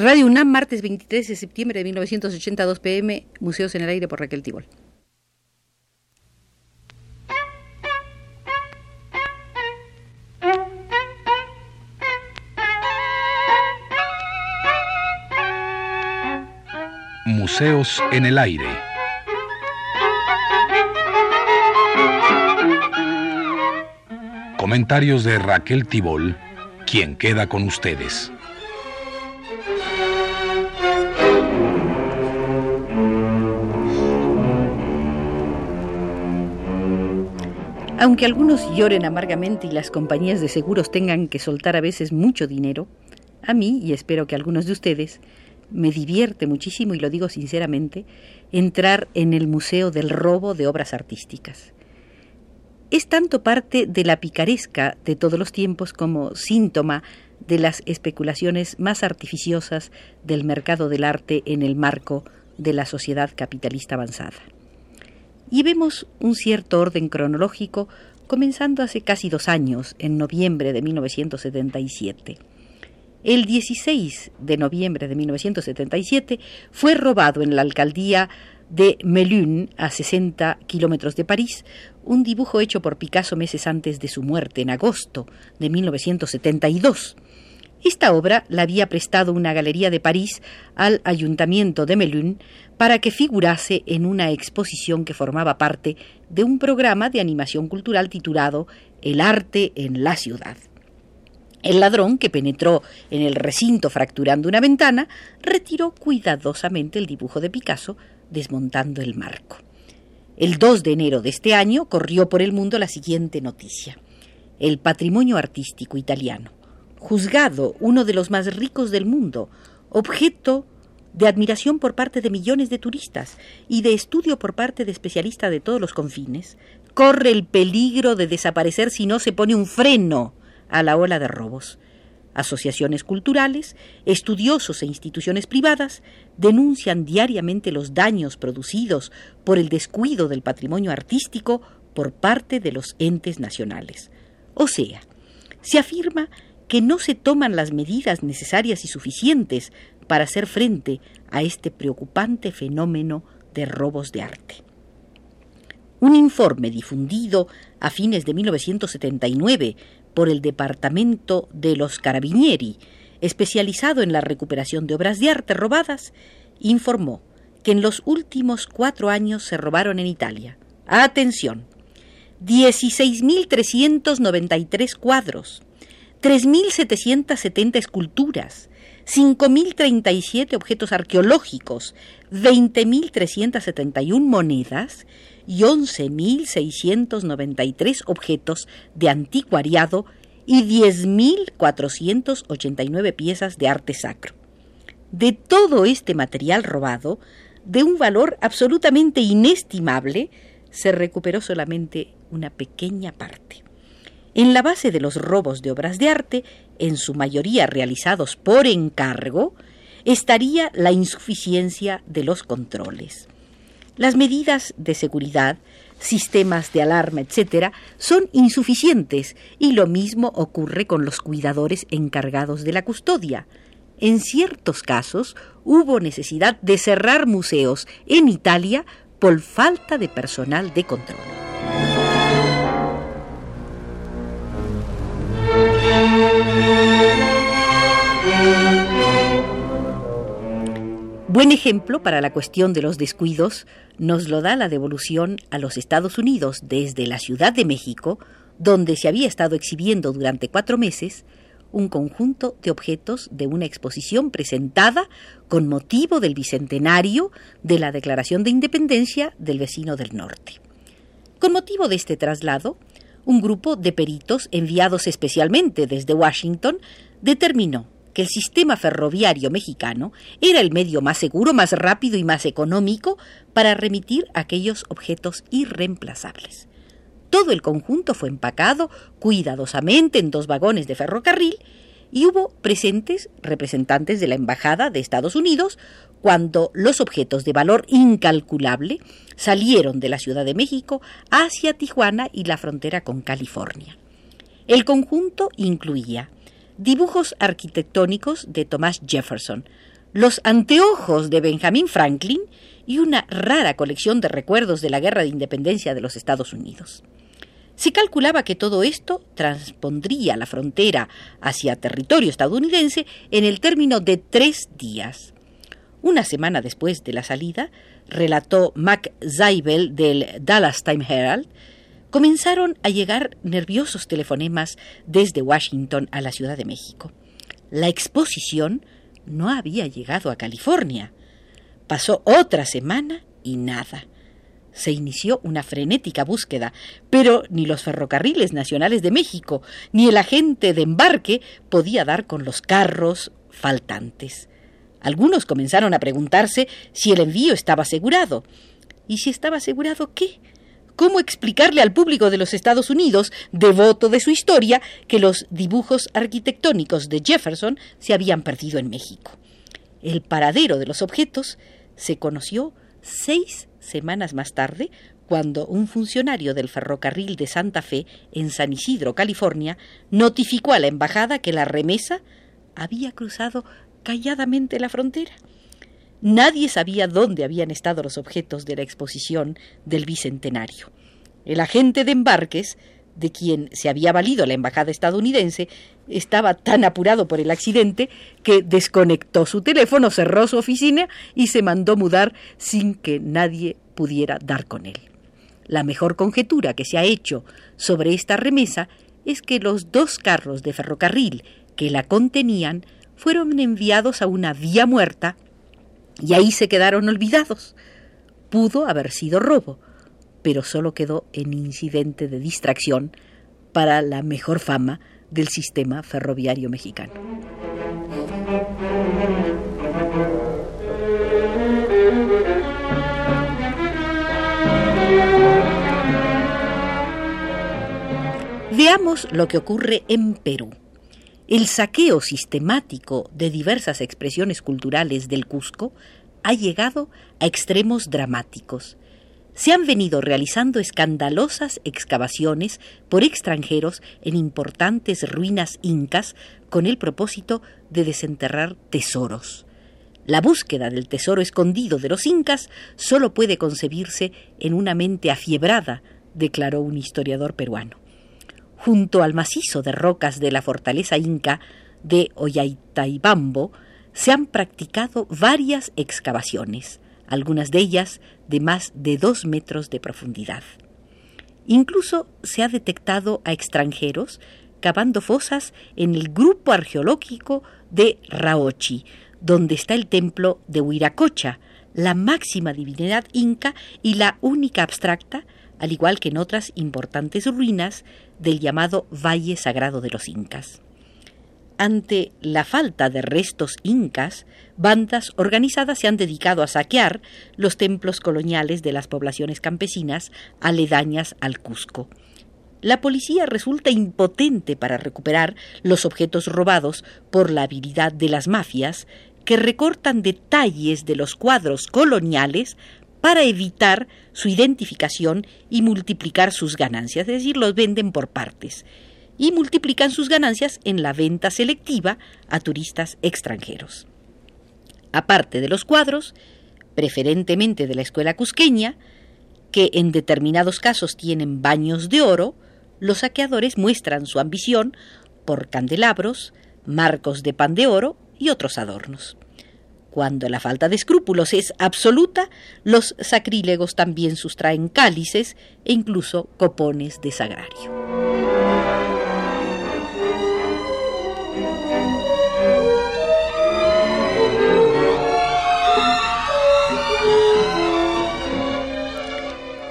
Radio UNAM, martes 23 de septiembre de 1982 pm, Museos en el Aire por Raquel Tibol. Museos en el Aire. Comentarios de Raquel Tibol, quien queda con ustedes. Aunque algunos lloren amargamente y las compañías de seguros tengan que soltar a veces mucho dinero, a mí, y espero que algunos de ustedes, me divierte muchísimo, y lo digo sinceramente, entrar en el Museo del Robo de Obras Artísticas. Es tanto parte de la picaresca de todos los tiempos como síntoma de las especulaciones más artificiosas del mercado del arte en el marco de la sociedad capitalista avanzada y vemos un cierto orden cronológico comenzando hace casi dos años, en noviembre de 1977. El 16 de noviembre de 1977 fue robado en la alcaldía de Melun, a 60 kilómetros de París, un dibujo hecho por Picasso meses antes de su muerte, en agosto de 1972. Esta obra la había prestado una galería de París al ayuntamiento de Melun para que figurase en una exposición que formaba parte de un programa de animación cultural titulado El arte en la ciudad. El ladrón, que penetró en el recinto fracturando una ventana, retiró cuidadosamente el dibujo de Picasso, desmontando el marco. El 2 de enero de este año corrió por el mundo la siguiente noticia. El patrimonio artístico italiano juzgado uno de los más ricos del mundo, objeto de admiración por parte de millones de turistas y de estudio por parte de especialistas de todos los confines, corre el peligro de desaparecer si no se pone un freno a la ola de robos. Asociaciones culturales, estudiosos e instituciones privadas denuncian diariamente los daños producidos por el descuido del patrimonio artístico por parte de los entes nacionales. O sea, se afirma que no se toman las medidas necesarias y suficientes para hacer frente a este preocupante fenómeno de robos de arte. Un informe difundido a fines de 1979 por el Departamento de los Carabinieri, especializado en la recuperación de obras de arte robadas, informó que en los últimos cuatro años se robaron en Italia. Atención. 16.393 cuadros, 3.770 esculturas, 5.037 objetos arqueológicos, 20.371 monedas y 11.693 objetos de anticuariado y 10.489 piezas de arte sacro. De todo este material robado, de un valor absolutamente inestimable, se recuperó solamente una pequeña parte. En la base de los robos de obras de arte, en su mayoría realizados por encargo, estaría la insuficiencia de los controles. Las medidas de seguridad, sistemas de alarma, etc., son insuficientes y lo mismo ocurre con los cuidadores encargados de la custodia. En ciertos casos hubo necesidad de cerrar museos en Italia por falta de personal de control. Buen ejemplo para la cuestión de los descuidos nos lo da la devolución a los Estados Unidos desde la Ciudad de México, donde se había estado exhibiendo durante cuatro meses un conjunto de objetos de una exposición presentada con motivo del bicentenario de la Declaración de Independencia del vecino del norte. Con motivo de este traslado, un grupo de peritos enviados especialmente desde Washington determinó que el sistema ferroviario mexicano era el medio más seguro, más rápido y más económico para remitir aquellos objetos irreemplazables. Todo el conjunto fue empacado cuidadosamente en dos vagones de ferrocarril y hubo presentes representantes de la Embajada de Estados Unidos cuando los objetos de valor incalculable salieron de la Ciudad de México hacia Tijuana y la frontera con California. El conjunto incluía dibujos arquitectónicos de Thomas Jefferson, los anteojos de Benjamin Franklin y una rara colección de recuerdos de la Guerra de Independencia de los Estados Unidos. Se calculaba que todo esto transpondría la frontera hacia territorio estadounidense en el término de tres días. Una semana después de la salida, relató Mac Zaibel del Dallas Time Herald, comenzaron a llegar nerviosos telefonemas desde Washington a la Ciudad de México. La exposición no había llegado a California. Pasó otra semana y nada. Se inició una frenética búsqueda, pero ni los ferrocarriles nacionales de México ni el agente de embarque podía dar con los carros faltantes. Algunos comenzaron a preguntarse si el envío estaba asegurado. ¿Y si estaba asegurado qué? ¿Cómo explicarle al público de los Estados Unidos, devoto de su historia, que los dibujos arquitectónicos de Jefferson se habían perdido en México? El paradero de los objetos se conoció seis semanas más tarde cuando un funcionario del ferrocarril de Santa Fe en San Isidro, California, notificó a la embajada que la remesa había cruzado calladamente la frontera. Nadie sabía dónde habían estado los objetos de la exposición del Bicentenario. El agente de embarques de quien se había valido la embajada estadounidense, estaba tan apurado por el accidente que desconectó su teléfono, cerró su oficina y se mandó mudar sin que nadie pudiera dar con él. La mejor conjetura que se ha hecho sobre esta remesa es que los dos carros de ferrocarril que la contenían fueron enviados a una vía muerta y ahí se quedaron olvidados. Pudo haber sido robo, pero solo quedó en incidente de distracción para la mejor fama del sistema ferroviario mexicano. Veamos lo que ocurre en Perú. El saqueo sistemático de diversas expresiones culturales del Cusco ha llegado a extremos dramáticos se han venido realizando escandalosas excavaciones por extranjeros en importantes ruinas incas con el propósito de desenterrar tesoros. La búsqueda del tesoro escondido de los incas solo puede concebirse en una mente afiebrada, declaró un historiador peruano. Junto al macizo de rocas de la fortaleza inca de Ollantaytambo se han practicado varias excavaciones algunas de ellas de más de dos metros de profundidad. Incluso se ha detectado a extranjeros cavando fosas en el grupo arqueológico de Raochi, donde está el templo de Huiracocha, la máxima divinidad inca y la única abstracta, al igual que en otras importantes ruinas del llamado Valle Sagrado de los Incas. Ante la falta de restos incas, bandas organizadas se han dedicado a saquear los templos coloniales de las poblaciones campesinas aledañas al Cusco. La policía resulta impotente para recuperar los objetos robados por la habilidad de las mafias que recortan detalles de los cuadros coloniales para evitar su identificación y multiplicar sus ganancias, es decir, los venden por partes y multiplican sus ganancias en la venta selectiva a turistas extranjeros. Aparte de los cuadros, preferentemente de la escuela cusqueña, que en determinados casos tienen baños de oro, los saqueadores muestran su ambición por candelabros, marcos de pan de oro y otros adornos. Cuando la falta de escrúpulos es absoluta, los sacrílegos también sustraen cálices e incluso copones de sagrario.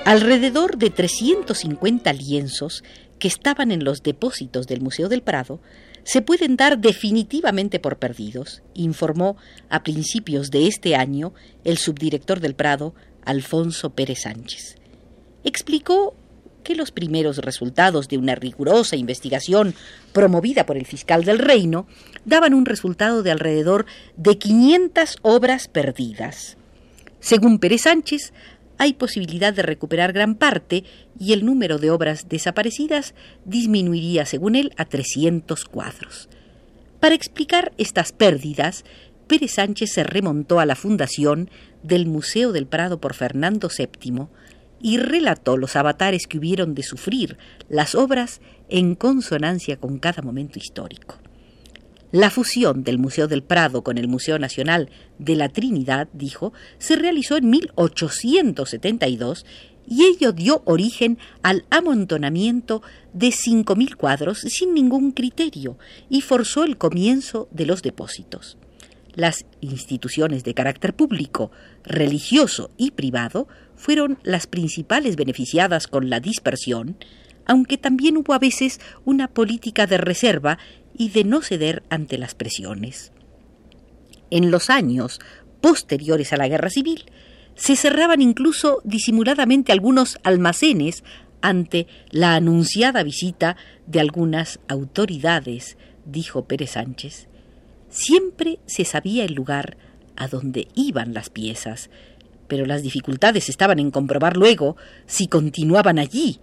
Alrededor de 350 lienzos que estaban en los depósitos del Museo del Prado se pueden dar definitivamente por perdidos, informó a principios de este año el subdirector del Prado, Alfonso Pérez Sánchez. Explicó que los primeros resultados de una rigurosa investigación promovida por el fiscal del reino daban un resultado de alrededor de 500 obras perdidas. Según Pérez Sánchez, hay posibilidad de recuperar gran parte y el número de obras desaparecidas disminuiría, según él, a 300 cuadros. Para explicar estas pérdidas, Pérez Sánchez se remontó a la fundación del Museo del Prado por Fernando VII y relató los avatares que hubieron de sufrir las obras en consonancia con cada momento histórico. La fusión del Museo del Prado con el Museo Nacional de la Trinidad, dijo, se realizó en 1872 y ello dio origen al amontonamiento de 5.000 cuadros sin ningún criterio y forzó el comienzo de los depósitos. Las instituciones de carácter público, religioso y privado fueron las principales beneficiadas con la dispersión, aunque también hubo a veces una política de reserva y de no ceder ante las presiones. En los años posteriores a la guerra civil, se cerraban incluso disimuladamente algunos almacenes ante la anunciada visita de algunas autoridades, dijo Pérez Sánchez. Siempre se sabía el lugar a donde iban las piezas, pero las dificultades estaban en comprobar luego si continuaban allí,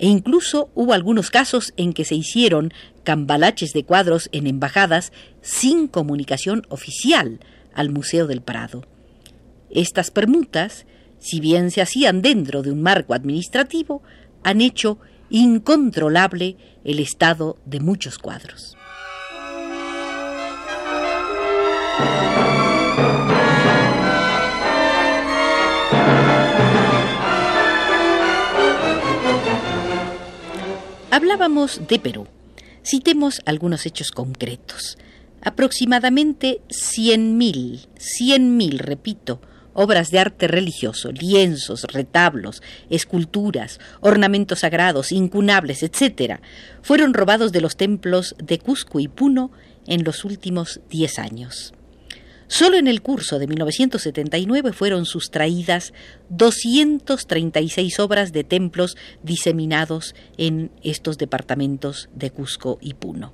e incluso hubo algunos casos en que se hicieron cambalaches de cuadros en embajadas sin comunicación oficial al Museo del Prado. Estas permutas, si bien se hacían dentro de un marco administrativo, han hecho incontrolable el estado de muchos cuadros. Hablábamos de Perú. Citemos algunos hechos concretos. Aproximadamente 100.000, 100.000, repito, obras de arte religioso, lienzos, retablos, esculturas, ornamentos sagrados, incunables, etc., fueron robados de los templos de Cusco y Puno en los últimos diez años. Solo en el curso de 1979 fueron sustraídas 236 obras de templos diseminados en estos departamentos de Cusco y Puno.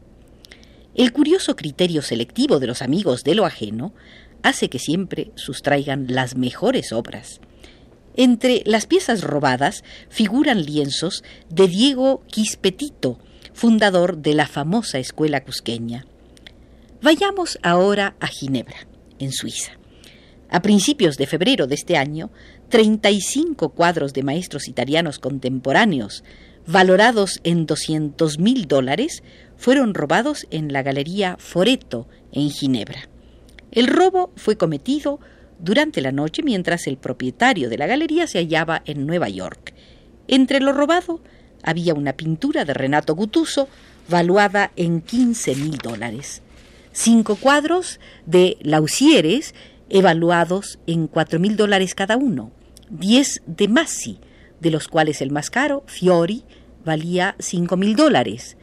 El curioso criterio selectivo de los amigos de lo ajeno hace que siempre sustraigan las mejores obras. Entre las piezas robadas figuran lienzos de Diego Quispetito, fundador de la famosa escuela cusqueña. Vayamos ahora a Ginebra en Suiza. A principios de febrero de este año, 35 cuadros de maestros italianos contemporáneos, valorados en 200 mil dólares, fueron robados en la Galería Foreto, en Ginebra. El robo fue cometido durante la noche mientras el propietario de la galería se hallaba en Nueva York. Entre lo robado había una pintura de Renato Gutuso valuada en 15 mil dólares cinco cuadros de Lausieres evaluados en cuatro mil dólares cada uno, diez de Massi, de los cuales el más caro, Fiori, valía cinco mil dólares,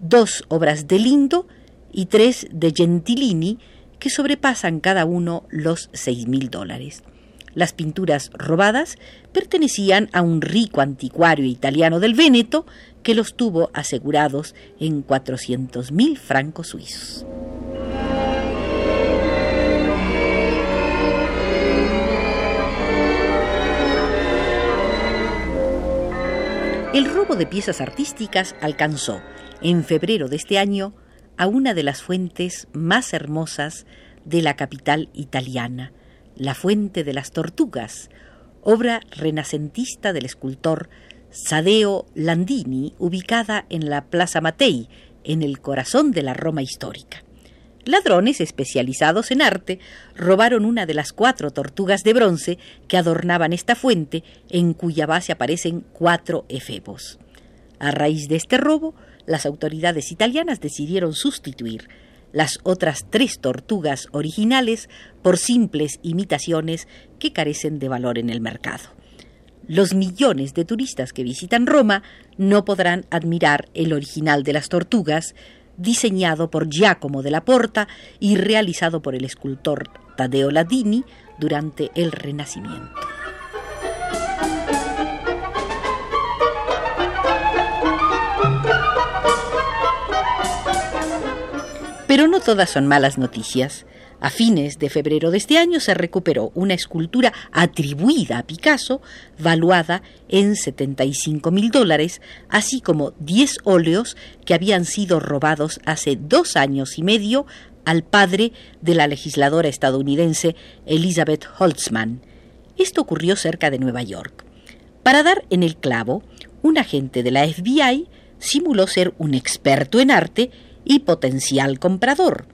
dos obras de Lindo y tres de Gentilini, que sobrepasan cada uno los seis mil dólares. Las pinturas robadas pertenecían a un rico anticuario italiano del Véneto que los tuvo asegurados en cuatrocientos mil francos suizos. El robo de piezas artísticas alcanzó, en febrero de este año, a una de las fuentes más hermosas de la capital italiana, la Fuente de las Tortugas, obra renacentista del escultor Sadeo Landini, ubicada en la Plaza Matei, en el corazón de la Roma histórica. Ladrones especializados en arte robaron una de las cuatro tortugas de bronce que adornaban esta fuente, en cuya base aparecen cuatro efebos. A raíz de este robo, las autoridades italianas decidieron sustituir las otras tres tortugas originales por simples imitaciones que carecen de valor en el mercado. Los millones de turistas que visitan Roma no podrán admirar el original de las tortugas, diseñado por Giacomo la Porta y realizado por el escultor Taddeo Ladini durante el Renacimiento. Pero no todas son malas noticias. A fines de febrero de este año se recuperó una escultura atribuida a Picasso, valuada en 75 mil dólares, así como 10 óleos que habían sido robados hace dos años y medio al padre de la legisladora estadounidense Elizabeth Holtzman. Esto ocurrió cerca de Nueva York. Para dar en el clavo, un agente de la FBI simuló ser un experto en arte y potencial comprador.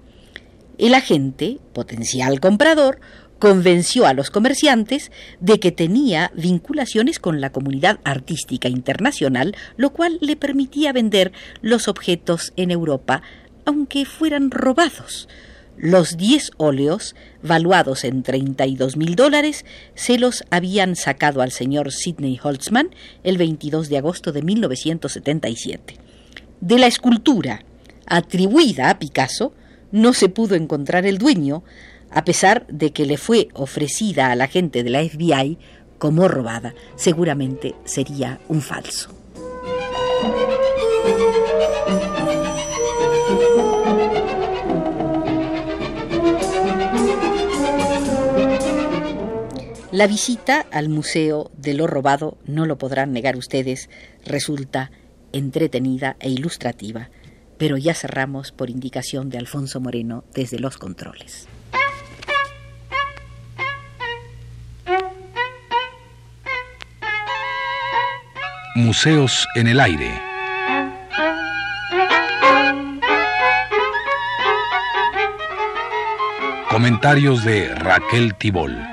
El agente, potencial comprador, convenció a los comerciantes de que tenía vinculaciones con la comunidad artística internacional, lo cual le permitía vender los objetos en Europa, aunque fueran robados. Los diez óleos, valuados en 32 mil dólares, se los habían sacado al señor Sidney Holtzman el 22 de agosto de 1977. De la escultura, atribuida a Picasso, no se pudo encontrar el dueño, a pesar de que le fue ofrecida a la gente de la FBI como robada. Seguramente sería un falso. La visita al Museo de lo Robado, no lo podrán negar ustedes, resulta entretenida e ilustrativa, pero ya cerramos por indicación de Alfonso Moreno desde los controles. Museos en el aire. Comentarios de Raquel Tibol.